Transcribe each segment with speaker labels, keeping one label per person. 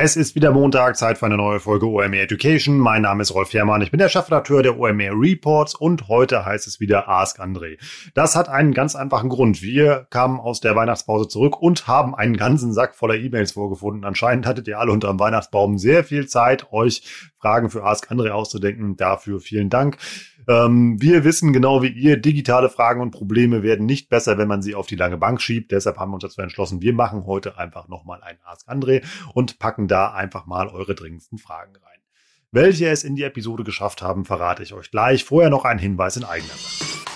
Speaker 1: Es ist wieder Montag, Zeit für eine neue Folge OMR Education. Mein Name ist Rolf Herrmann, ich bin der Chefredakteur der OMR Reports und heute heißt es wieder Ask André. Das hat einen ganz einfachen Grund. Wir kamen aus der Weihnachtspause zurück und haben einen ganzen Sack voller E-Mails vorgefunden. Anscheinend hattet ihr alle unterm Weihnachtsbaum sehr viel Zeit, euch Fragen für Ask André auszudenken. Dafür vielen Dank. Ähm, wir wissen genau wie ihr, digitale Fragen und Probleme werden nicht besser, wenn man sie auf die lange Bank schiebt. Deshalb haben wir uns dazu entschlossen, wir machen heute einfach nochmal ein Ask André und packen da einfach mal eure dringendsten Fragen rein. Welche es in die Episode geschafft haben, verrate ich euch gleich. Vorher noch ein Hinweis in eigener Sache.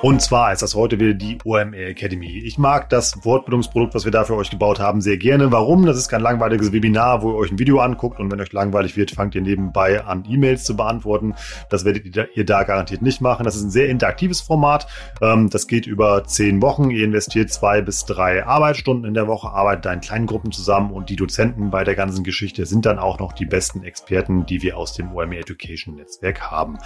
Speaker 1: Und zwar ist das heute wieder die OMR Academy. Ich mag das Wortbildungsprodukt, was wir da für euch gebaut haben, sehr gerne. Warum? Das ist kein langweiliges Webinar, wo ihr euch ein Video anguckt und wenn euch langweilig wird, fangt ihr nebenbei an, E-Mails zu beantworten. Das werdet ihr da garantiert nicht machen. Das ist ein sehr interaktives Format. Ähm, das geht über zehn Wochen. Ihr investiert zwei bis drei Arbeitsstunden in der Woche, arbeitet da in kleinen Gruppen zusammen und die Dozenten bei der ganzen Geschichte sind dann auch noch die besten Experten, die wir aus dem OMR Education Netzwerk haben.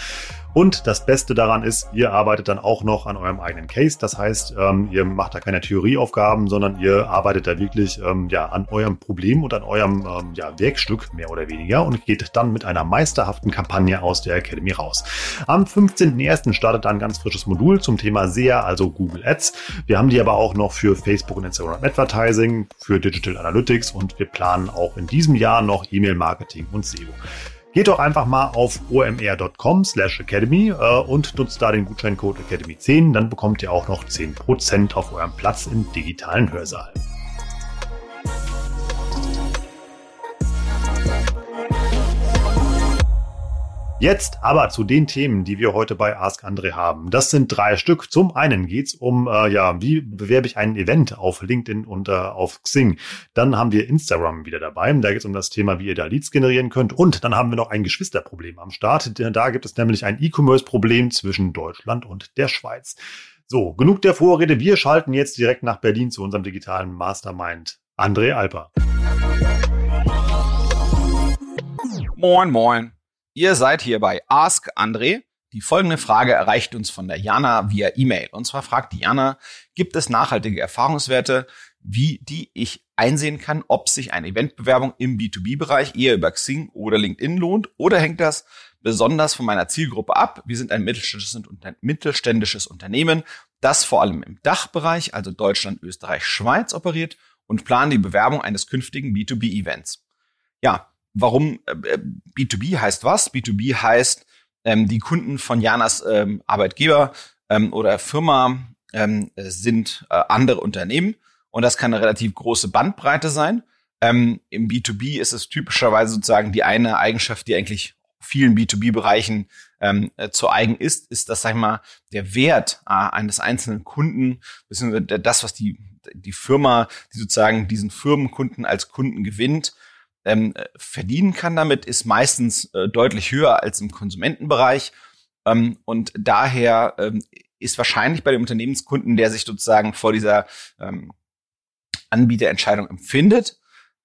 Speaker 1: Und das Beste daran ist, ihr arbeitet dann auch noch an eurem eigenen Case. Das heißt, ähm, ihr macht da keine Theorieaufgaben, sondern ihr arbeitet da wirklich ähm, ja, an eurem Problem und an eurem ähm, ja, Werkstück mehr oder weniger und geht dann mit einer meisterhaften Kampagne aus der Academy raus. Am 15.01. startet dann ein ganz frisches Modul zum Thema SEA, also Google Ads. Wir haben die aber auch noch für Facebook und Instagram Advertising, für Digital Analytics und wir planen auch in diesem Jahr noch E-Mail Marketing und SEO. Geht doch einfach mal auf omr.com slash academy äh, und nutzt da den Gutscheincode Academy10, dann bekommt ihr auch noch 10% auf eurem Platz im digitalen Hörsaal. Jetzt aber zu den Themen, die wir heute bei Ask Andre haben. Das sind drei Stück. Zum einen geht's um, äh, ja, wie bewerbe ich ein Event auf LinkedIn und äh, auf Xing. Dann haben wir Instagram wieder dabei. Da geht's um das Thema, wie ihr da Leads generieren könnt. Und dann haben wir noch ein Geschwisterproblem am Start. Da gibt es nämlich ein E-Commerce-Problem zwischen Deutschland und der Schweiz. So, genug der Vorrede. Wir schalten jetzt direkt nach Berlin zu unserem digitalen Mastermind. André Alper.
Speaker 2: Moin, moin. Ihr seid hier bei Ask André. Die folgende Frage erreicht uns von der Jana via E-Mail. Und zwar fragt die Jana, gibt es nachhaltige Erfahrungswerte, wie die ich einsehen kann, ob sich eine Eventbewerbung im B2B-Bereich eher über Xing oder LinkedIn lohnt oder hängt das besonders von meiner Zielgruppe ab? Wir sind ein mittelständisches, Unternehmen, das vor allem im Dachbereich, also Deutschland, Österreich, Schweiz operiert und planen die Bewerbung eines künftigen B2B-Events. Ja, warum äh, B2B heißt was? B2B heißt, ähm, die Kunden von Janas ähm, Arbeitgeber ähm, oder Firma ähm, sind äh, andere Unternehmen und das kann eine relativ große Bandbreite sein. Ähm, Im B2B ist es typischerweise sozusagen die eine Eigenschaft, die eigentlich vielen B2B-Bereichen ähm, äh, zu eigen ist, ist, dass, sag ich mal, der Wert äh, eines einzelnen Kunden, beziehungsweise das, was die, die Firma, die sozusagen diesen Firmenkunden als Kunden gewinnt, ähm, verdienen kann damit, ist meistens äh, deutlich höher als im Konsumentenbereich. Ähm, und daher ähm, ist wahrscheinlich bei dem Unternehmenskunden, der sich sozusagen vor dieser ähm, Anbieterentscheidung empfindet,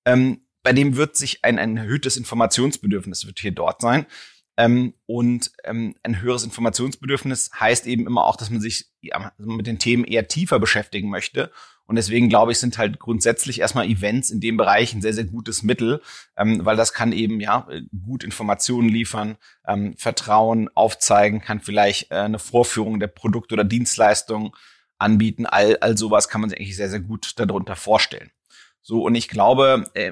Speaker 2: ähm, bei dem wird sich ein, ein erhöhtes Informationsbedürfnis wird hier dort sein. Ähm, und ähm, ein höheres Informationsbedürfnis heißt eben immer auch, dass man sich ja, mit den Themen eher tiefer beschäftigen möchte und deswegen glaube ich, sind halt grundsätzlich erstmal Events in dem Bereich ein sehr, sehr gutes Mittel, ähm, weil das kann eben ja gut Informationen liefern, ähm, Vertrauen aufzeigen, kann vielleicht äh, eine Vorführung der Produkte oder Dienstleistungen anbieten. All, all sowas kann man sich eigentlich sehr, sehr gut darunter vorstellen. So, und ich glaube, äh,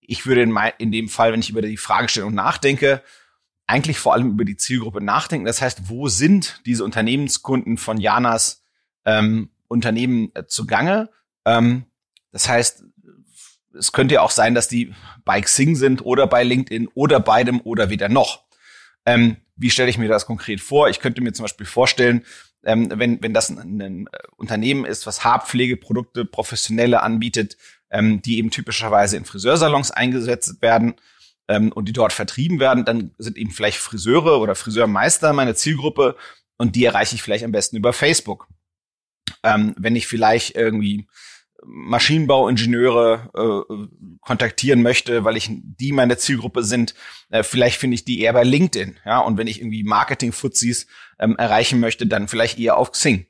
Speaker 2: ich würde in, mein, in dem Fall, wenn ich über die Fragestellung nachdenke, eigentlich vor allem über die Zielgruppe nachdenken. Das heißt, wo sind diese Unternehmenskunden von Janas ähm, Unternehmen äh, zugange. Ähm, das heißt, es könnte ja auch sein, dass die bei Xing sind oder bei LinkedIn oder beidem oder weder noch. Ähm, wie stelle ich mir das konkret vor? Ich könnte mir zum Beispiel vorstellen, ähm, wenn, wenn das ein, ein, äh, Unternehmen ist, was Haarpflegeprodukte professionelle anbietet, ähm, die eben typischerweise in Friseursalons eingesetzt werden ähm, und die dort vertrieben werden, dann sind eben vielleicht Friseure oder Friseurmeister meine Zielgruppe und die erreiche ich vielleicht am besten über Facebook. Ähm, wenn ich vielleicht irgendwie Maschinenbauingenieure, äh, kontaktieren möchte, weil ich die meine Zielgruppe sind, äh, vielleicht finde ich die eher bei LinkedIn. Ja, und wenn ich irgendwie Marketing-Fuzis ähm, erreichen möchte, dann vielleicht eher auf Xing.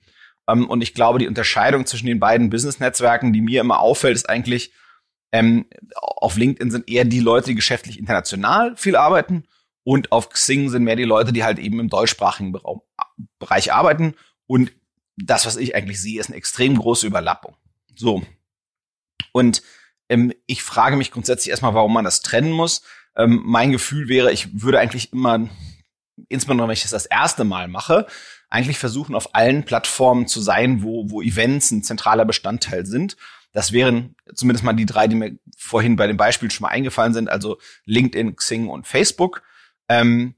Speaker 2: Ähm, und ich glaube, die Unterscheidung zwischen den beiden Business-Netzwerken, die mir immer auffällt, ist eigentlich, ähm, auf LinkedIn sind eher die Leute, die geschäftlich international viel arbeiten und auf Xing sind mehr die Leute, die halt eben im deutschsprachigen Bereich arbeiten. Und das, was ich eigentlich sehe, ist eine extrem große Überlappung. So. Und ähm, ich frage mich grundsätzlich erstmal, warum man das trennen muss. Ähm, mein Gefühl wäre, ich würde eigentlich immer, insbesondere wenn ich das das erste Mal mache, eigentlich versuchen, auf allen Plattformen zu sein, wo, wo Events ein zentraler Bestandteil sind. Das wären zumindest mal die drei, die mir vorhin bei dem Beispiel schon mal eingefallen sind, also LinkedIn, Xing und Facebook. Ähm,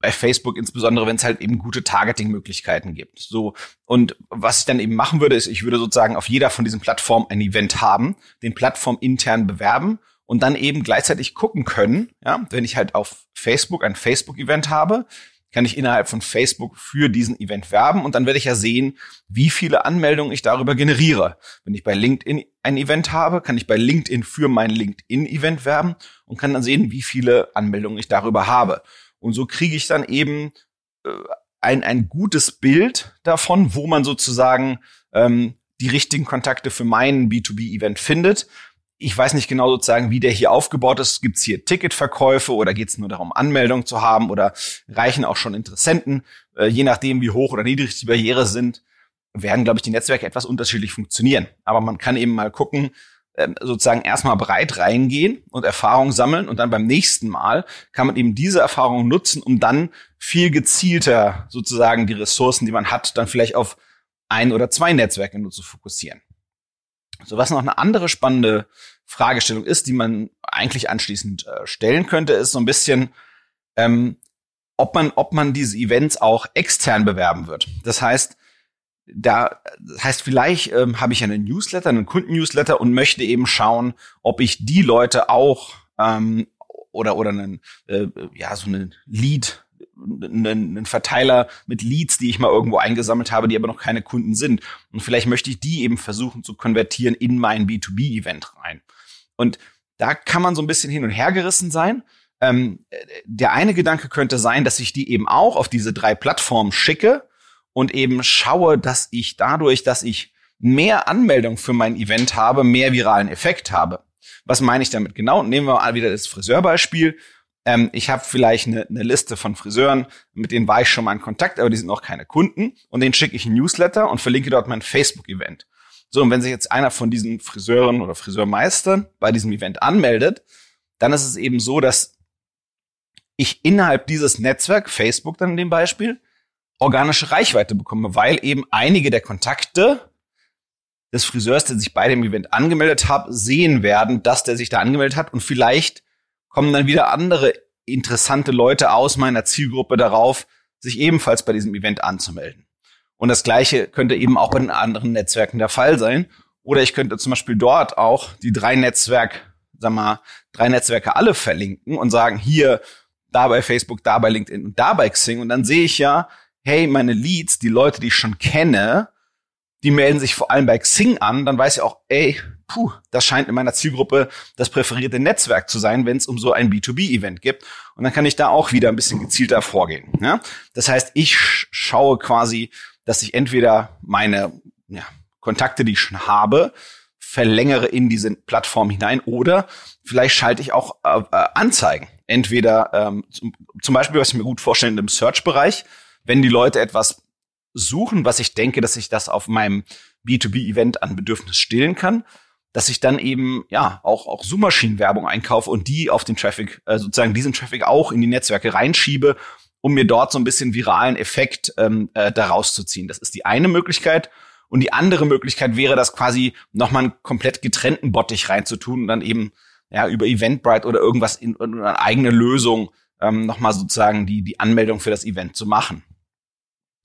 Speaker 2: bei Facebook insbesondere, wenn es halt eben gute Targeting-Möglichkeiten gibt. So und was ich dann eben machen würde, ist, ich würde sozusagen auf jeder von diesen Plattformen ein Event haben, den Plattform intern bewerben und dann eben gleichzeitig gucken können, ja, wenn ich halt auf Facebook ein Facebook-Event habe, kann ich innerhalb von Facebook für diesen Event werben und dann werde ich ja sehen, wie viele Anmeldungen ich darüber generiere. Wenn ich bei LinkedIn ein Event habe, kann ich bei LinkedIn für mein LinkedIn-Event werben und kann dann sehen, wie viele Anmeldungen ich darüber habe. Und so kriege ich dann eben äh, ein, ein gutes Bild davon, wo man sozusagen ähm, die richtigen Kontakte für meinen B2B-Event findet. Ich weiß nicht genau sozusagen, wie der hier aufgebaut ist. Gibt es hier Ticketverkäufe oder geht es nur darum, Anmeldung zu haben oder reichen auch schon Interessenten? Äh, je nachdem, wie hoch oder niedrig die Barriere sind, werden, glaube ich, die Netzwerke etwas unterschiedlich funktionieren. Aber man kann eben mal gucken, ähm, sozusagen erstmal breit reingehen und Erfahrung sammeln und dann beim nächsten Mal kann man eben diese Erfahrung nutzen, um dann viel gezielter sozusagen die Ressourcen, die man hat, dann vielleicht auf ein oder zwei Netzwerke nur zu fokussieren. So was noch eine andere spannende Fragestellung ist, die man eigentlich anschließend äh, stellen könnte, ist so ein bisschen, ähm, ob man, ob man diese Events auch extern bewerben wird. Das heißt, da das heißt vielleicht ähm, habe ich einen Newsletter, einen Kundennewsletter und möchte eben schauen, ob ich die Leute auch ähm, oder oder einen äh, ja so einen Lead einen, Verteiler mit Leads, die ich mal irgendwo eingesammelt habe, die aber noch keine Kunden sind. Und vielleicht möchte ich die eben versuchen zu konvertieren in mein B2B-Event rein. Und da kann man so ein bisschen hin und her gerissen sein. Ähm, der eine Gedanke könnte sein, dass ich die eben auch auf diese drei Plattformen schicke und eben schaue, dass ich dadurch, dass ich mehr Anmeldungen für mein Event habe, mehr viralen Effekt habe. Was meine ich damit genau? Nehmen wir mal wieder das Friseurbeispiel. Ähm, ich habe vielleicht eine, eine Liste von Friseuren, mit denen war ich schon mal in Kontakt, aber die sind noch keine Kunden. Und denen schicke ich ein Newsletter und verlinke dort mein Facebook-Event. So, und wenn sich jetzt einer von diesen Friseuren oder Friseurmeistern bei diesem Event anmeldet, dann ist es eben so, dass ich innerhalb dieses Netzwerk, Facebook dann in dem Beispiel, organische Reichweite bekomme, weil eben einige der Kontakte des Friseurs, der sich bei dem Event angemeldet hat, sehen werden, dass der sich da angemeldet hat und vielleicht kommen dann wieder andere interessante Leute aus meiner Zielgruppe darauf, sich ebenfalls bei diesem Event anzumelden. Und das Gleiche könnte eben auch bei anderen Netzwerken der Fall sein. Oder ich könnte zum Beispiel dort auch die drei Netzwerk, sag mal, drei Netzwerke alle verlinken und sagen, hier, da bei Facebook, da bei LinkedIn und da bei Xing. Und dann sehe ich ja, hey, meine Leads, die Leute, die ich schon kenne, die melden sich vor allem bei Xing an, dann weiß ich auch, ey, puh, das scheint in meiner Zielgruppe das präferierte Netzwerk zu sein, wenn es um so ein B2B-Event gibt. Und dann kann ich da auch wieder ein bisschen gezielter vorgehen. Ja? Das heißt, ich schaue quasi, dass ich entweder meine ja, Kontakte, die ich schon habe, verlängere in diese Plattform hinein oder vielleicht schalte ich auch äh, äh Anzeigen. Entweder ähm, zum, zum Beispiel, was ich mir gut vorstelle, im Search-Bereich, wenn die Leute etwas suchen, was ich denke, dass ich das auf meinem B2B-Event an Bedürfnis stillen kann, dass ich dann eben ja auch auch Suchmaschinenwerbung einkaufe und die auf den Traffic äh, sozusagen diesen Traffic auch in die Netzwerke reinschiebe, um mir dort so ein bisschen viralen Effekt ähm, äh, daraus zu ziehen. Das ist die eine Möglichkeit. Und die andere Möglichkeit wäre, das quasi nochmal einen komplett getrennten Bottich reinzutun und dann eben ja über Eventbrite oder irgendwas in, in eine eigene Lösung ähm, nochmal sozusagen die, die Anmeldung für das Event zu machen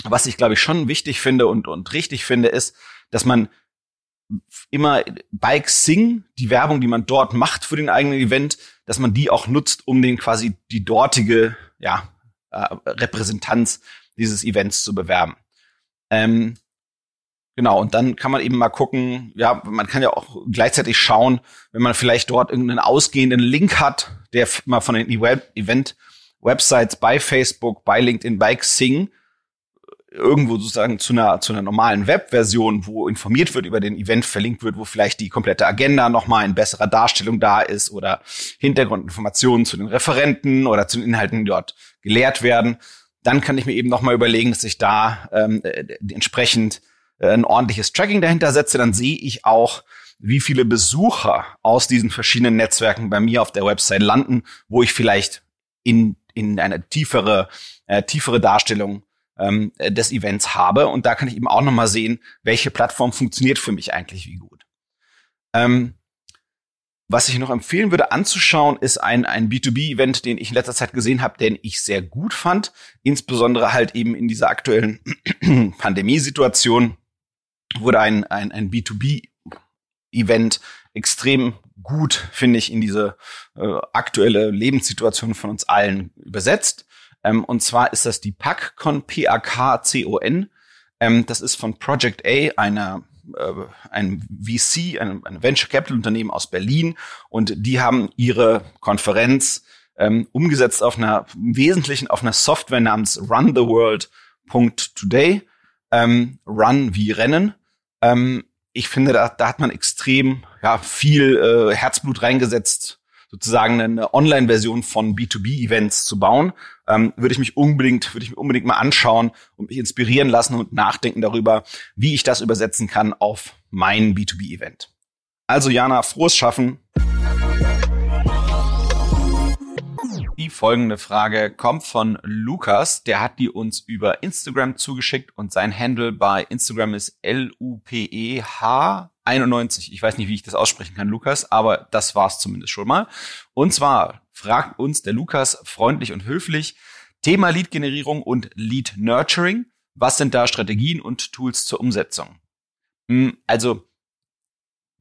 Speaker 2: was ich, glaube ich, schon wichtig finde und, und richtig finde, ist, dass man immer bei Xing die Werbung, die man dort macht für den eigenen Event, dass man die auch nutzt, um den quasi die dortige ja, äh, Repräsentanz dieses Events zu bewerben. Ähm, Genau, und dann kann man eben mal gucken, ja, man kann ja auch gleichzeitig schauen, wenn man vielleicht dort irgendeinen ausgehenden Link hat, der mal von den Event-Websites bei Facebook, bei LinkedIn, bei Xing irgendwo sozusagen zu einer, zu einer normalen Webversion, wo informiert wird über den Event, verlinkt wird, wo vielleicht die komplette Agenda nochmal in besserer Darstellung da ist oder Hintergrundinformationen zu den Referenten oder zu den Inhalten, die dort gelehrt werden, dann kann ich mir eben nochmal überlegen, dass ich da ähm, äh, entsprechend äh, ein ordentliches Tracking dahinter setze. Dann sehe ich auch, wie viele Besucher aus diesen verschiedenen Netzwerken bei mir auf der Website landen, wo ich vielleicht in, in eine tiefere, äh, tiefere Darstellung ähm, des Events habe. Und da kann ich eben auch nochmal sehen, welche Plattform funktioniert für mich eigentlich wie gut. Ähm, was ich noch empfehlen würde anzuschauen, ist ein, ein B2B-Event, den ich in letzter Zeit gesehen habe, den ich sehr gut fand. Insbesondere halt eben in dieser aktuellen Pandemiesituation wurde ein, ein, ein B2B-Event extrem gut, finde ich, in diese äh, aktuelle Lebenssituation von uns allen übersetzt. Ähm, und zwar ist das die PACCON, P-A-K-C-O-N. Ähm, das ist von Project A, einer äh, ein VC, ein, ein Venture Capital Unternehmen aus Berlin. Und die haben ihre Konferenz ähm, umgesetzt auf einer, im Wesentlichen auf einer Software namens Run the World.today. Ähm, Run wie Rennen. Ähm, ich finde, da, da hat man extrem ja, viel äh, Herzblut reingesetzt, sozusagen eine Online-Version von B2B-Events zu bauen, ähm, würde ich mich unbedingt, würde ich mir unbedingt mal anschauen und mich inspirieren lassen und nachdenken darüber, wie ich das übersetzen kann auf mein B2B-Event. Also Jana, frohes Schaffen. Die folgende Frage kommt von Lukas. Der hat die uns über Instagram zugeschickt und sein Handle bei Instagram ist L-U-P-E-H 91. Ich weiß nicht, wie ich das aussprechen kann, Lukas, aber das war's zumindest schon mal. Und zwar fragt uns der Lukas freundlich und höflich Thema Lead-Generierung und Lead-Nurturing. Was sind da Strategien und Tools zur Umsetzung? Hm, also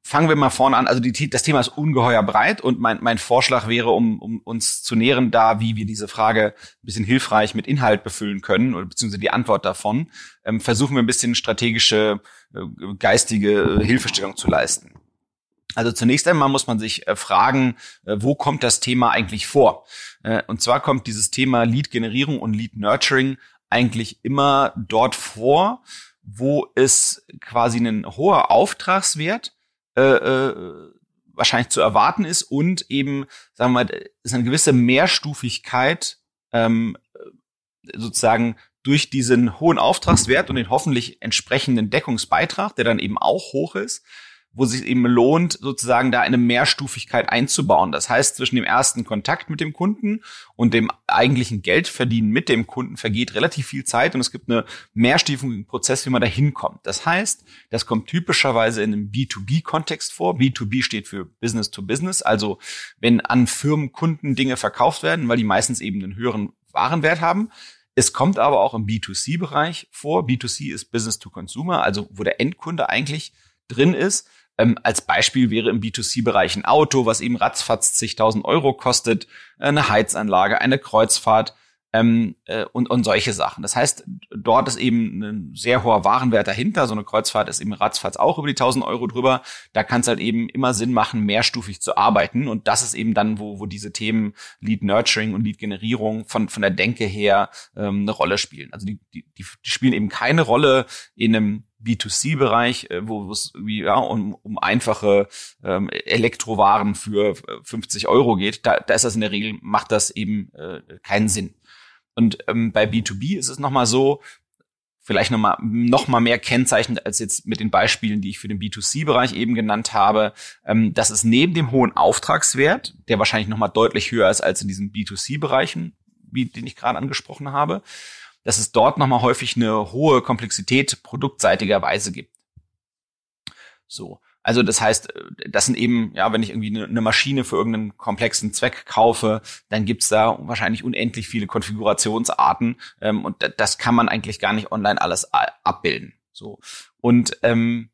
Speaker 2: fangen wir mal vorne an. Also die, das Thema ist ungeheuer breit und mein, mein Vorschlag wäre, um, um uns zu nähren, da wie wir diese Frage ein bisschen hilfreich mit Inhalt befüllen können oder beziehungsweise die Antwort davon, ähm, versuchen wir ein bisschen strategische, äh, geistige äh, Hilfestellung zu leisten. Also zunächst einmal muss man sich äh, fragen, äh, wo kommt das Thema eigentlich vor? Und zwar kommt dieses Thema Lead-Generierung und Lead-Nurturing eigentlich immer dort vor, wo es quasi ein hoher Auftragswert äh, äh, wahrscheinlich zu erwarten ist und eben, sagen wir mal, ist eine gewisse Mehrstufigkeit ähm, sozusagen durch diesen hohen Auftragswert und den hoffentlich entsprechenden Deckungsbeitrag, der dann eben auch hoch ist, wo sich eben lohnt, sozusagen da eine Mehrstufigkeit einzubauen. Das heißt, zwischen dem ersten Kontakt mit dem Kunden und dem eigentlichen Geldverdienen mit dem Kunden vergeht relativ viel Zeit und es gibt einen mehrstufigen Prozess, wie man da hinkommt. Das heißt, das kommt typischerweise in einem B2B-Kontext vor. B2B steht für Business to Business, also wenn an Firmenkunden Dinge verkauft werden, weil die meistens eben einen höheren Warenwert haben. Es kommt aber auch im B2C-Bereich vor. B2C ist Business to Consumer, also wo der Endkunde eigentlich drin ist. Ähm, als Beispiel wäre im B2C-Bereich ein Auto, was eben ratzfatz zigtausend Euro kostet, eine Heizanlage, eine Kreuzfahrt ähm, äh, und, und solche Sachen. Das heißt, dort ist eben ein sehr hoher Warenwert dahinter. So eine Kreuzfahrt ist eben ratzfatz auch über die 1000 Euro drüber. Da kann es halt eben immer Sinn machen, mehrstufig zu arbeiten. Und das ist eben dann, wo, wo diese Themen Lead Nurturing und Lead Generierung von, von der Denke her ähm, eine Rolle spielen. Also die, die, die spielen eben keine Rolle in einem B2C-Bereich, äh, wo es ja, um, um einfache ähm, Elektrowaren für 50 Euro geht, da, da ist das in der Regel, macht das eben äh, keinen Sinn. Und ähm, bei B2B ist es nochmal so, vielleicht nochmal noch mal mehr kennzeichnend als jetzt mit den Beispielen, die ich für den B2C-Bereich eben genannt habe, ähm, dass es neben dem hohen Auftragswert, der wahrscheinlich nochmal deutlich höher ist als in diesen B2C-Bereichen, wie den ich gerade angesprochen habe, dass es dort nochmal häufig eine hohe Komplexität produktseitigerweise gibt. So. Also das heißt, das sind eben, ja, wenn ich irgendwie eine Maschine für irgendeinen komplexen Zweck kaufe, dann gibt's da wahrscheinlich unendlich viele Konfigurationsarten ähm, und das kann man eigentlich gar nicht online alles abbilden. So und ähm,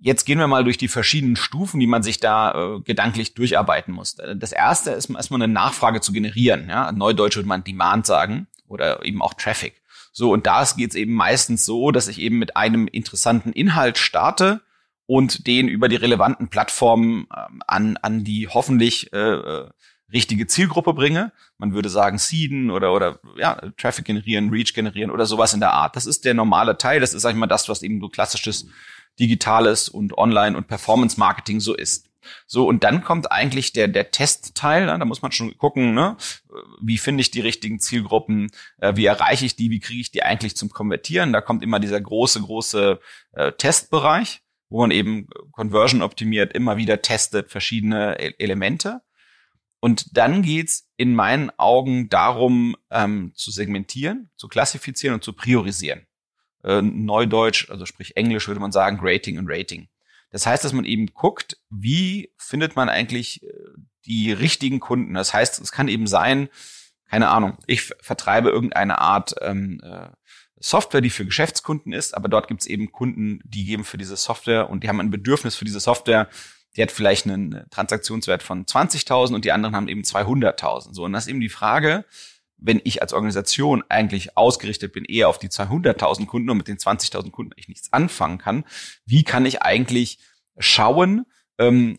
Speaker 2: jetzt gehen wir mal durch die verschiedenen Stufen, die man sich da äh, gedanklich durcharbeiten muss. Das erste ist erstmal eine Nachfrage zu generieren. Ja, Neudeutsch würde man Demand sagen oder eben auch Traffic. So, und da geht es eben meistens so, dass ich eben mit einem interessanten Inhalt starte und den über die relevanten Plattformen ähm, an, an die hoffentlich äh, äh, richtige Zielgruppe bringe. Man würde sagen, seeden oder, oder ja, Traffic generieren, Reach generieren oder sowas in der Art. Das ist der normale Teil. Das ist, sag ich mal, das, was eben so klassisches Digitales und Online- und Performance-Marketing so ist. So, und dann kommt eigentlich der, der Testteil. Ne? Da muss man schon gucken, ne? wie finde ich die richtigen Zielgruppen, äh, wie erreiche ich die, wie kriege ich die eigentlich zum Konvertieren. Da kommt immer dieser große, große äh, Testbereich, wo man eben Conversion optimiert, immer wieder testet verschiedene e Elemente. Und dann geht's in meinen Augen darum, ähm, zu segmentieren, zu klassifizieren und zu priorisieren. Äh, Neudeutsch, also sprich Englisch würde man sagen, Grating und Rating. Das heißt, dass man eben guckt, wie findet man eigentlich äh, die richtigen Kunden. Das heißt, es kann eben sein, keine Ahnung, ich vertreibe irgendeine Art ähm, äh, Software, die für Geschäftskunden ist, aber dort gibt es eben Kunden, die geben für diese Software und die haben ein Bedürfnis für diese Software, die hat vielleicht einen Transaktionswert von 20.000 und die anderen haben eben 200.000. So, und das ist eben die Frage, wenn ich als Organisation eigentlich ausgerichtet bin eher auf die 200.000 Kunden und mit den 20.000 Kunden ich nichts anfangen kann, wie kann ich eigentlich schauen, ähm,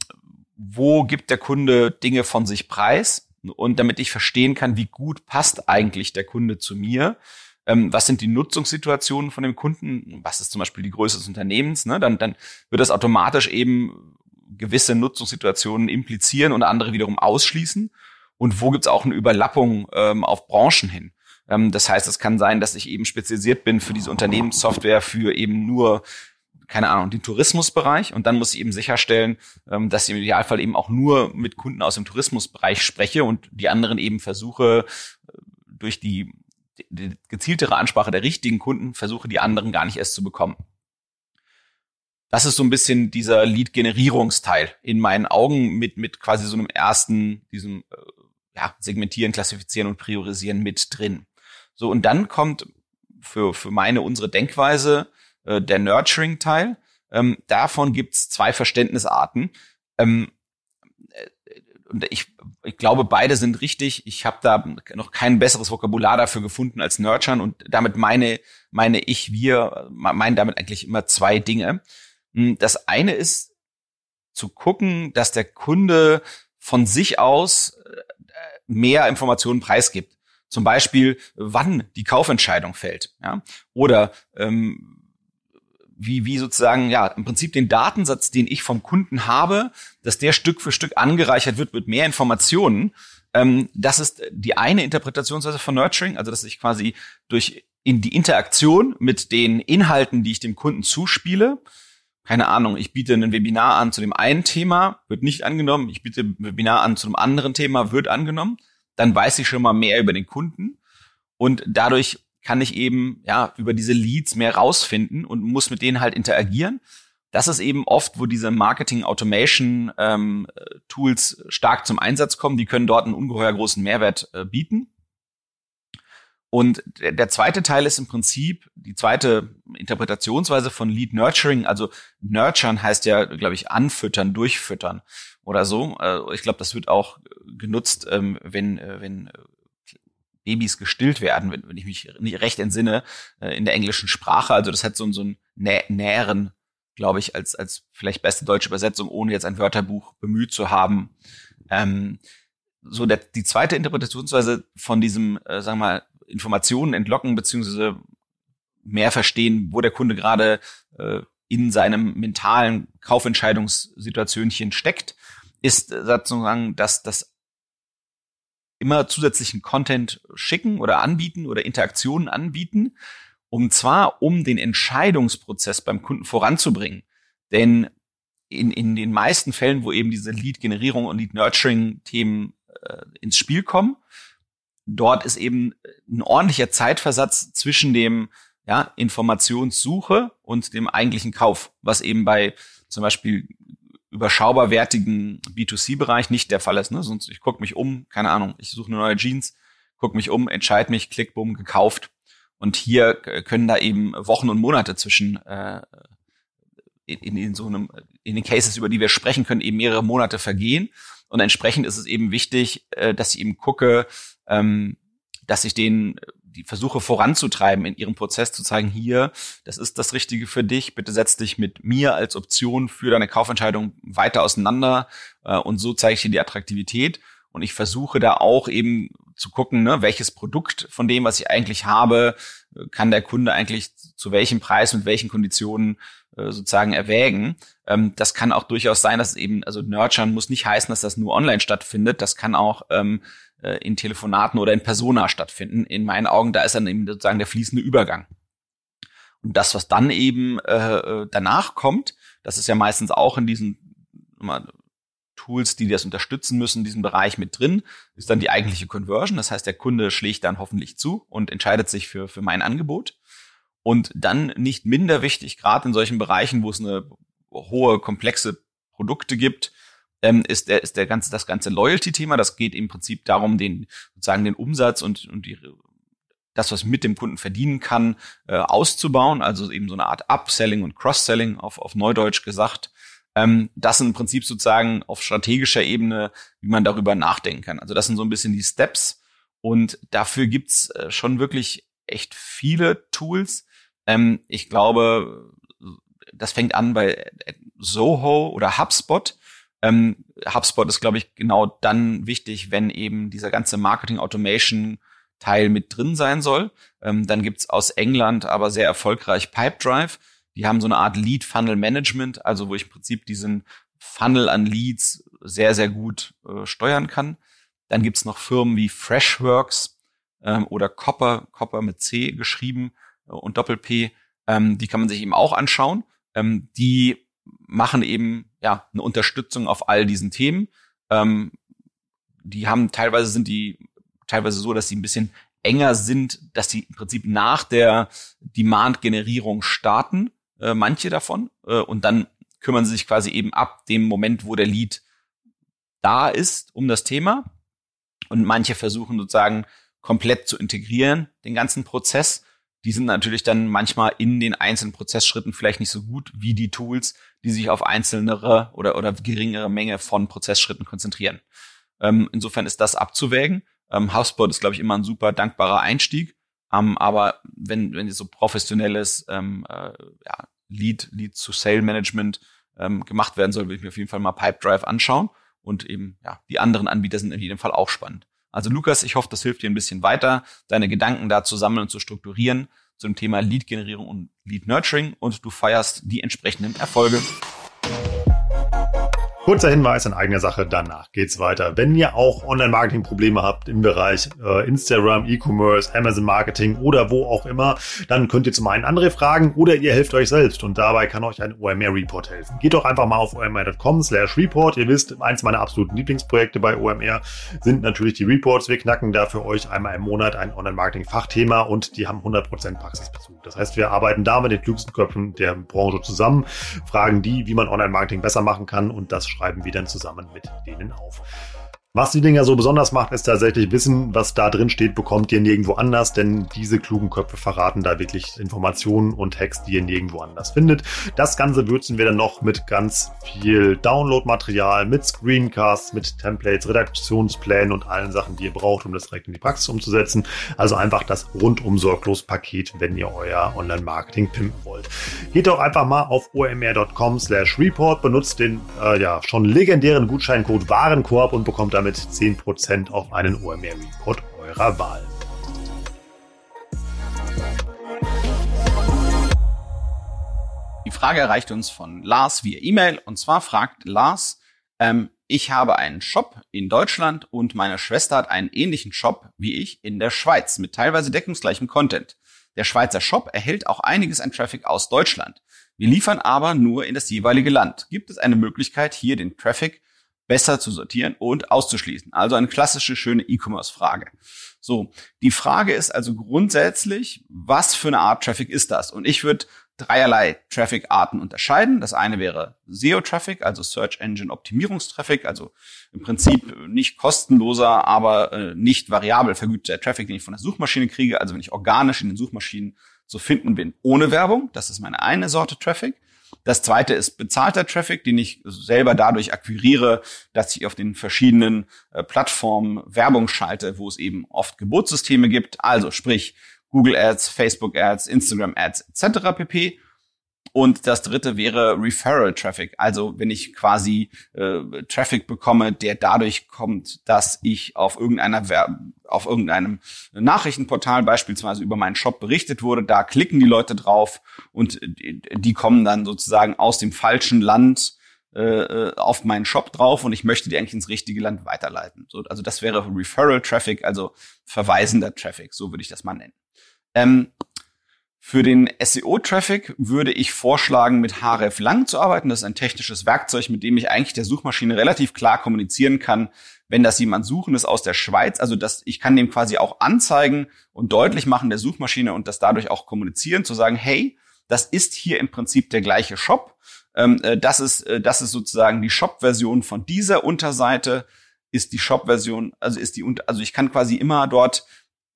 Speaker 2: wo gibt der Kunde Dinge von sich preis und damit ich verstehen kann, wie gut passt eigentlich der Kunde zu mir, ähm, was sind die Nutzungssituationen von dem Kunden, was ist zum Beispiel die Größe des Unternehmens, ne? dann, dann wird das automatisch eben gewisse Nutzungssituationen implizieren und andere wiederum ausschließen und wo gibt es auch eine Überlappung ähm, auf Branchen hin. Ähm, das heißt, es kann sein, dass ich eben spezialisiert bin für diese Unternehmenssoftware für eben nur keine Ahnung, den Tourismusbereich und dann muss ich eben sicherstellen, ähm, dass ich im Idealfall eben auch nur mit Kunden aus dem Tourismusbereich spreche und die anderen eben versuche äh, durch die, die gezieltere Ansprache der richtigen Kunden versuche die anderen gar nicht erst zu bekommen. Das ist so ein bisschen dieser Lead-Generierungsteil in meinen Augen mit, mit quasi so einem ersten, diesem äh, ja, Segmentieren, Klassifizieren und Priorisieren mit drin. So, und dann kommt für, für meine, unsere Denkweise äh, der Nurturing-Teil. Ähm, davon gibt's zwei Verständnisarten. Ähm, äh, und ich, ich glaube, beide sind richtig. Ich habe da noch kein besseres Vokabular dafür gefunden als Nurturen und damit meine, meine ich, wir meinen damit eigentlich immer zwei Dinge. Hm, das eine ist zu gucken, dass der Kunde von sich aus äh, mehr Informationen preisgibt. Zum Beispiel, wann die Kaufentscheidung fällt. Ja? Oder ähm, wie, wie sozusagen, ja, im Prinzip den Datensatz, den ich vom Kunden habe, dass der Stück für Stück angereichert wird mit mehr Informationen. Ähm, das ist die eine Interpretationsweise von Nurturing, also dass ich quasi durch in die Interaktion mit den Inhalten, die ich dem Kunden zuspiele, keine Ahnung, ich biete ein Webinar an zu dem einen Thema, wird nicht angenommen, ich biete ein Webinar an zu einem anderen Thema, wird angenommen, dann weiß ich schon mal mehr über den Kunden und dadurch kann ich eben ja über diese Leads mehr rausfinden und muss mit denen halt interagieren. Das ist eben oft, wo diese Marketing Automation ähm, Tools stark zum Einsatz kommen. Die können dort einen ungeheuer großen Mehrwert äh, bieten. Und der, der zweite Teil ist im Prinzip die zweite Interpretationsweise von Lead Nurturing. Also Nurturen heißt ja, glaube ich, anfüttern, durchfüttern oder so. Äh, ich glaube, das wird auch genutzt, ähm, wenn, äh, wenn Babys gestillt werden, wenn, wenn ich mich nicht recht entsinne, äh, in der englischen Sprache. Also das hat so, so ein Nä Nähren, glaube ich, als, als vielleicht beste deutsche Übersetzung, ohne jetzt ein Wörterbuch bemüht zu haben. Ähm, so der, die zweite Interpretationsweise von diesem, äh, sagen wir mal, Informationen entlocken, beziehungsweise mehr verstehen, wo der Kunde gerade äh, in seinem mentalen Kaufentscheidungssituationchen steckt, ist äh, sozusagen, dass das immer zusätzlichen Content schicken oder anbieten oder Interaktionen anbieten, um zwar um den Entscheidungsprozess beim Kunden voranzubringen. Denn in, in den meisten Fällen, wo eben diese Lead-Generierung und Lead-Nurturing-Themen äh, ins Spiel kommen, dort ist eben ein ordentlicher Zeitversatz zwischen dem ja, Informationssuche und dem eigentlichen Kauf, was eben bei zum Beispiel überschaubar wertigen B2C-Bereich nicht der Fall ist. Ne? Sonst ich gucke mich um, keine Ahnung, ich suche eine neue Jeans, gucke mich um, entscheide mich, klick, bumm, gekauft. Und hier können da eben Wochen und Monate zwischen äh, in, in so einem, in den Cases, über die wir sprechen können, eben mehrere Monate vergehen. Und entsprechend ist es eben wichtig, äh, dass ich eben gucke, ähm, dass ich den die Versuche voranzutreiben in ihrem Prozess, zu zeigen, hier, das ist das Richtige für dich, bitte setz dich mit mir als Option für deine Kaufentscheidung weiter auseinander äh, und so zeige ich dir die Attraktivität. Und ich versuche da auch eben zu gucken, ne, welches Produkt von dem, was ich eigentlich habe, kann der Kunde eigentlich zu welchem Preis, mit welchen Konditionen äh, sozusagen erwägen. Ähm, das kann auch durchaus sein, dass eben, also Nurturen muss nicht heißen, dass das nur online stattfindet. Das kann auch ähm, äh, in Telefonaten oder in Persona stattfinden. In meinen Augen, da ist dann eben sozusagen der fließende Übergang. Und das, was dann eben äh, äh danach kommt, das ist ja meistens auch in diesen Tools, die das unterstützen müssen, diesen Bereich mit drin, ist dann die eigentliche Conversion. Das heißt, der Kunde schlägt dann hoffentlich zu und entscheidet sich für, für mein Angebot. Und dann nicht minder wichtig, gerade in solchen Bereichen, wo es eine hohe, komplexe Produkte gibt, ähm, ist der, ist der ganze, das ganze Loyalty-Thema. Das geht im Prinzip darum, den, sozusagen den Umsatz und, und die, das, was mit dem Kunden verdienen kann, äh, auszubauen. Also eben so eine Art Upselling und Cross-Selling auf, auf Neudeutsch gesagt. Ähm, das sind im Prinzip sozusagen auf strategischer Ebene, wie man darüber nachdenken kann. Also das sind so ein bisschen die Steps. Und dafür gibt's äh, schon wirklich echt viele Tools. Ähm, ich glaube, das fängt an bei Soho oder HubSpot. Ähm, HubSpot ist, glaube ich, genau dann wichtig, wenn eben dieser ganze Marketing Automation Teil mit drin sein soll. Ähm, dann gibt's aus England aber sehr erfolgreich Pipedrive. Die haben so eine Art Lead Funnel Management, also wo ich im Prinzip diesen Funnel an Leads sehr, sehr gut äh, steuern kann. Dann gibt's noch Firmen wie Freshworks ähm, oder Copper, Copper mit C geschrieben äh, und Doppel-P. Ähm, die kann man sich eben auch anschauen. Ähm, die machen eben ja eine Unterstützung auf all diesen Themen. Ähm, die haben teilweise sind die teilweise so, dass sie ein bisschen enger sind, dass sie im Prinzip nach der Demand-Generierung starten, äh, manche davon, äh, und dann kümmern sie sich quasi eben ab dem Moment, wo der Lead da ist, um das Thema. Und manche versuchen sozusagen komplett zu integrieren, den ganzen Prozess die sind natürlich dann manchmal in den einzelnen Prozessschritten vielleicht nicht so gut wie die Tools, die sich auf einzelnere oder, oder geringere Menge von Prozessschritten konzentrieren. Ähm, insofern ist das abzuwägen. Ähm, HubSpot ist, glaube ich, immer ein super dankbarer Einstieg. Ähm, aber wenn, wenn jetzt so professionelles ähm, äh, ja, Lead, Lead zu Sale Management ähm, gemacht werden soll, will ich mir auf jeden Fall mal Pipedrive anschauen. Und eben, ja, die anderen Anbieter sind in jedem Fall auch spannend. Also Lukas, ich hoffe, das hilft dir ein bisschen weiter, deine Gedanken da zu sammeln und zu strukturieren zum Thema Lead-Generierung und Lead-Nurturing und du feierst die entsprechenden Erfolge.
Speaker 1: Kurzer Hinweis in eigener Sache, danach geht's weiter. Wenn ihr auch Online-Marketing-Probleme habt im Bereich äh, Instagram, E-Commerce, Amazon-Marketing oder wo auch immer, dann könnt ihr zum einen andere fragen oder ihr helft euch selbst und dabei kann euch ein OMR-Report helfen. Geht doch einfach mal auf omr.com slash report. Ihr wisst, eins meiner absoluten Lieblingsprojekte bei OMR sind natürlich die Reports. Wir knacken da für euch einmal im Monat ein Online-Marketing-Fachthema und die haben 100% Praxisbezug. Das heißt, wir arbeiten da mit den klügsten Köpfen der Branche zusammen, fragen die, wie man Online-Marketing besser machen kann und das schreiben wir dann zusammen mit denen auf. Was die Dinger so besonders macht, ist tatsächlich Wissen, was da drin steht, bekommt ihr nirgendwo anders, denn diese klugen Köpfe verraten da wirklich Informationen und Hacks, die ihr nirgendwo anders findet. Das Ganze würzen wir dann noch mit ganz viel Downloadmaterial, mit Screencasts, mit Templates, Redaktionsplänen und allen Sachen, die ihr braucht, um das direkt in die Praxis umzusetzen. Also einfach das rundum sorglos Paket, wenn ihr euer Online-Marketing pimpen wollt. Geht doch einfach mal auf omr.com slash report, benutzt den äh, ja schon legendären Gutscheincode Warenkorb und bekommt dann damit 10% auf einen OMR Report eurer Wahl.
Speaker 2: Die Frage erreicht uns von Lars via E-Mail und zwar fragt Lars, ähm, ich habe einen Shop in Deutschland und meine Schwester hat einen ähnlichen Shop wie ich in der Schweiz mit teilweise deckungsgleichem Content. Der Schweizer Shop erhält auch einiges an Traffic aus Deutschland. Wir liefern aber nur in das jeweilige Land. Gibt es eine Möglichkeit, hier den Traffic besser zu sortieren und auszuschließen. Also eine klassische, schöne E-Commerce-Frage. So, die Frage ist also grundsätzlich, was für eine Art Traffic ist das? Und ich würde dreierlei Traffic-Arten unterscheiden. Das eine wäre SEO-Traffic, also Search Engine Optimierungstraffic, also im Prinzip nicht kostenloser, aber äh, nicht variabel vergüteter Traffic, den ich von der Suchmaschine kriege. Also wenn ich organisch in den Suchmaschinen zu finden bin, ohne Werbung. Das ist meine eine Sorte Traffic. Das zweite ist bezahlter Traffic, den ich selber dadurch akquiriere, dass ich auf den verschiedenen äh, Plattformen Werbung schalte, wo es eben oft Gebotssysteme gibt. Also sprich Google Ads, Facebook Ads, Instagram Ads etc. pp. Und das dritte wäre Referral Traffic. Also wenn ich quasi äh, Traffic bekomme, der dadurch kommt, dass ich auf irgendeiner Ver auf irgendeinem Nachrichtenportal beispielsweise über meinen Shop berichtet wurde, da klicken die Leute drauf und die kommen dann sozusagen aus dem falschen Land äh, auf meinen Shop drauf und ich möchte die eigentlich ins richtige Land weiterleiten. So, also das wäre Referral Traffic, also verweisender Traffic, so würde ich das mal nennen. Ähm, für den SEO-Traffic würde ich vorschlagen, mit href lang zu arbeiten. Das ist ein technisches Werkzeug, mit dem ich eigentlich der Suchmaschine relativ klar kommunizieren kann, wenn das jemand suchen ist aus der Schweiz. Also dass ich kann dem quasi auch anzeigen und deutlich machen der Suchmaschine und das dadurch auch kommunizieren, zu sagen, hey, das ist hier im Prinzip der gleiche Shop. Ähm, äh, das ist, äh, das ist sozusagen die Shop-Version von dieser Unterseite, ist die Shop-Version, also ist die, also ich kann quasi immer dort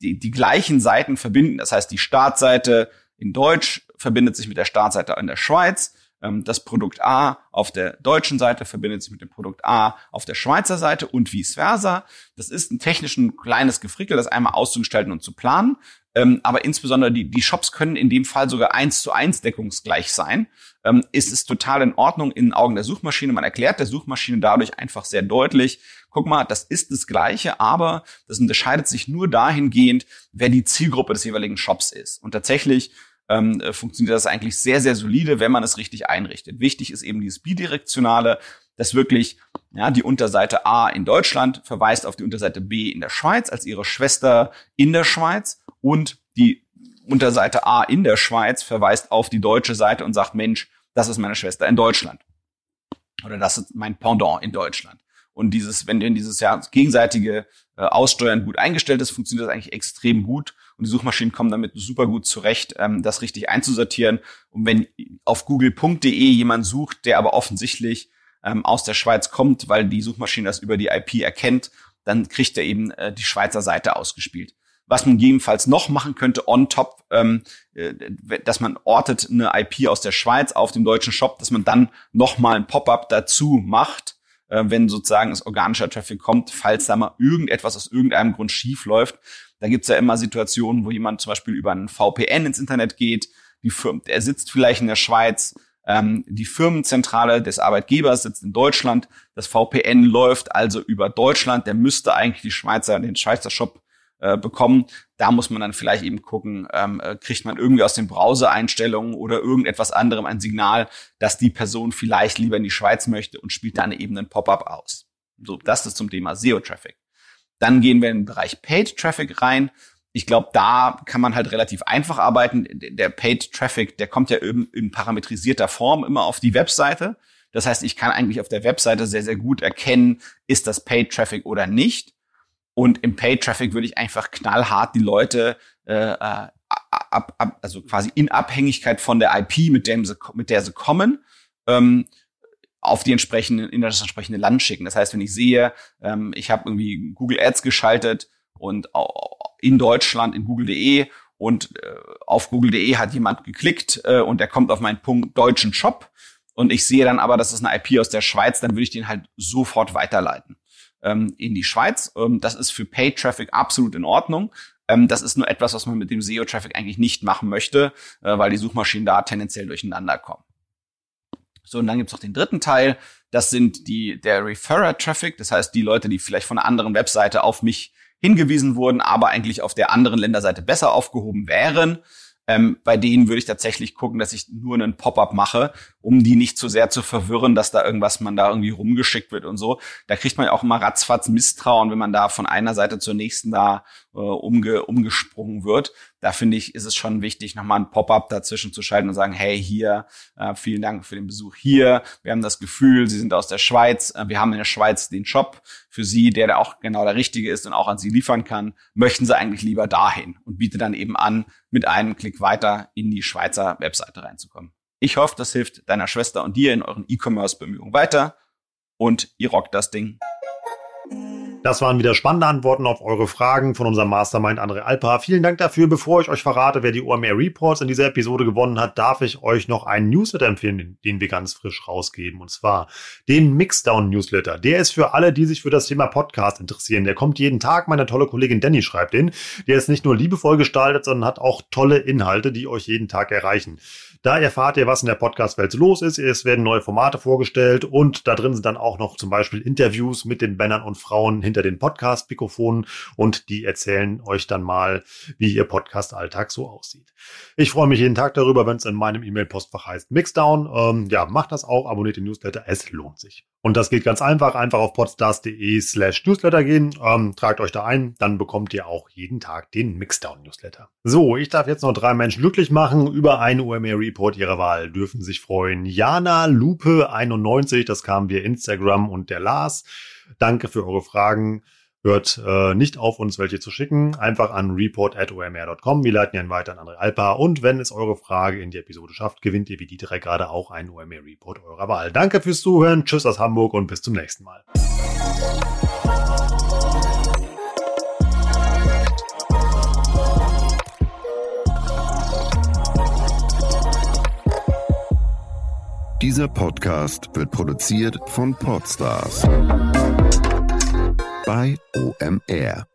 Speaker 2: die, die gleichen Seiten verbinden. Das heißt, die Startseite in Deutsch verbindet sich mit der Startseite in der Schweiz. Ähm, das Produkt A auf der deutschen Seite verbindet sich mit dem Produkt A auf der Schweizer Seite und vice versa. Das ist ein technisch ein kleines Gefrickel, das einmal auszugestalten und zu planen. Ähm, aber insbesondere die, die Shops können in dem Fall sogar eins zu eins deckungsgleich sein. Ähm, ist es total in Ordnung in den Augen der Suchmaschine. Man erklärt der Suchmaschine dadurch einfach sehr deutlich, guck mal, das ist das Gleiche, aber das unterscheidet sich nur dahingehend, wer die Zielgruppe des jeweiligen Shops ist. Und tatsächlich ähm, äh, funktioniert das eigentlich sehr, sehr solide, wenn man es richtig einrichtet. Wichtig ist eben dieses bidirektionale, dass wirklich ja, die Unterseite A in Deutschland verweist auf die Unterseite B in der Schweiz als ihre Schwester in der Schweiz und die Unterseite A in der Schweiz verweist auf die deutsche Seite und sagt, Mensch, das ist meine Schwester in Deutschland. Oder das ist mein Pendant in Deutschland. Und dieses, wenn, dieses ja gegenseitige äh, Aussteuern gut eingestellt ist, funktioniert das eigentlich extrem gut. Und die Suchmaschinen kommen damit super gut zurecht, ähm, das richtig einzusortieren. Und wenn auf google.de jemand sucht, der aber offensichtlich ähm, aus der Schweiz kommt, weil die Suchmaschine das über die IP erkennt, dann kriegt er eben äh, die Schweizer Seite ausgespielt. Was man gegebenenfalls noch machen könnte on top, ähm, äh, dass man ortet eine IP aus der Schweiz auf dem deutschen Shop, dass man dann noch mal ein Pop-up dazu macht, äh, wenn sozusagen es organischer Traffic kommt, falls da mal irgendetwas aus irgendeinem Grund schief läuft. Da gibt's ja immer Situationen, wo jemand zum Beispiel über einen VPN ins Internet geht, die Firma, er sitzt vielleicht in der Schweiz, ähm, die Firmenzentrale des Arbeitgebers sitzt in Deutschland, das VPN läuft also über Deutschland, der müsste eigentlich die Schweizer, den Schweizer Shop äh, bekommen. Da muss man dann vielleicht eben gucken, ähm, äh, kriegt man irgendwie aus den Browser-Einstellungen oder irgendetwas anderem ein Signal, dass die Person vielleicht lieber in die Schweiz möchte und spielt dann eben einen Pop-up aus. So, das ist zum Thema SEO-Traffic. Dann gehen wir in den Bereich Paid-Traffic rein. Ich glaube, da kann man halt relativ einfach arbeiten. Der Paid-Traffic, der kommt ja in, in parametrisierter Form immer auf die Webseite. Das heißt, ich kann eigentlich auf der Webseite sehr, sehr gut erkennen, ist das Paid-Traffic oder nicht. Und im Paid-Traffic würde ich einfach knallhart die Leute äh, äh, ab, ab, also quasi in Abhängigkeit von der IP, mit, dem sie, mit der sie kommen, ähm, auf die entsprechenden, in das entsprechende Land schicken. Das heißt, wenn ich sehe, ähm, ich habe irgendwie Google Ads geschaltet und in Deutschland in google.de und äh, auf google.de hat jemand geklickt äh, und er kommt auf meinen Punkt deutschen Shop und ich sehe dann aber, das ist eine IP aus der Schweiz, dann würde ich den halt sofort weiterleiten ähm, in die Schweiz. Ähm, das ist für Paid Traffic absolut in Ordnung. Ähm, das ist nur etwas, was man mit dem SEO-Traffic eigentlich nicht machen möchte, äh, weil die Suchmaschinen da tendenziell durcheinander kommen. So, und dann gibt's noch den dritten Teil. Das sind die, der Referrer-Traffic. Das heißt, die Leute, die vielleicht von einer anderen Webseite auf mich hingewiesen wurden, aber eigentlich auf der anderen Länderseite besser aufgehoben wären. Ähm, bei denen würde ich tatsächlich gucken, dass ich nur einen Pop-up mache, um die nicht zu sehr zu verwirren, dass da irgendwas man da irgendwie rumgeschickt wird und so. Da kriegt man ja auch immer ratzfatz Misstrauen, wenn man da von einer Seite zur nächsten da äh, umge umgesprungen wird. Da finde ich, ist es schon wichtig, nochmal ein Pop-up dazwischen zu schalten und sagen, hey, hier, äh, vielen Dank für den Besuch hier. Wir haben das Gefühl, Sie sind aus der Schweiz. Äh, wir haben in der Schweiz den Shop für Sie, der da auch genau der richtige ist und auch an Sie liefern kann. Möchten Sie eigentlich lieber dahin und biete dann eben an, mit einem Klick weiter in die Schweizer Webseite reinzukommen. Ich hoffe, das hilft deiner Schwester und dir in euren E-Commerce-Bemühungen weiter und ihr rockt das Ding.
Speaker 1: Das waren wieder spannende Antworten auf eure Fragen von unserem Mastermind André Alpa. Vielen Dank dafür. Bevor ich euch verrate, wer die OMR Reports in dieser Episode gewonnen hat, darf ich euch noch einen Newsletter empfehlen, den wir ganz frisch rausgeben. Und zwar den Mixdown Newsletter. Der ist für alle, die sich für das Thema Podcast interessieren. Der kommt jeden Tag. Meine tolle Kollegin Danny schreibt den. Der ist nicht nur liebevoll gestaltet, sondern hat auch tolle Inhalte, die euch jeden Tag erreichen. Da erfahrt ihr, was in der Podcast-Welt los ist. Es werden neue Formate vorgestellt und da drin sind dann auch noch zum Beispiel Interviews mit den Männern und Frauen hinter den Podcast-Mikrofonen und die erzählen euch dann mal, wie ihr Podcast-Alltag so aussieht. Ich freue mich jeden Tag darüber, wenn es in meinem E-Mail-Postfach heißt Mixdown. Ähm, ja, macht das auch, abonniert den Newsletter, es lohnt sich. Und das geht ganz einfach, einfach auf podstars.de slash Newsletter gehen, ähm, tragt euch da ein, dann bekommt ihr auch jeden Tag den Mixdown-Newsletter. So, ich darf jetzt noch drei Menschen glücklich machen über einen UMA-Report ihrer Wahl. Dürfen sich freuen. Jana Lupe 91, das kam via Instagram und der Lars. Danke für eure Fragen. Hört äh, nicht auf, uns welche zu schicken. Einfach an report.omr.com. Wir leiten ihn weiter an André Alpa. Und wenn es eure Frage in die Episode schafft, gewinnt ihr wie die drei gerade auch einen OMR Report eurer Wahl. Danke fürs Zuhören. Tschüss aus Hamburg und bis zum nächsten Mal.
Speaker 3: Dieser Podcast wird produziert von Podstars bei OMR.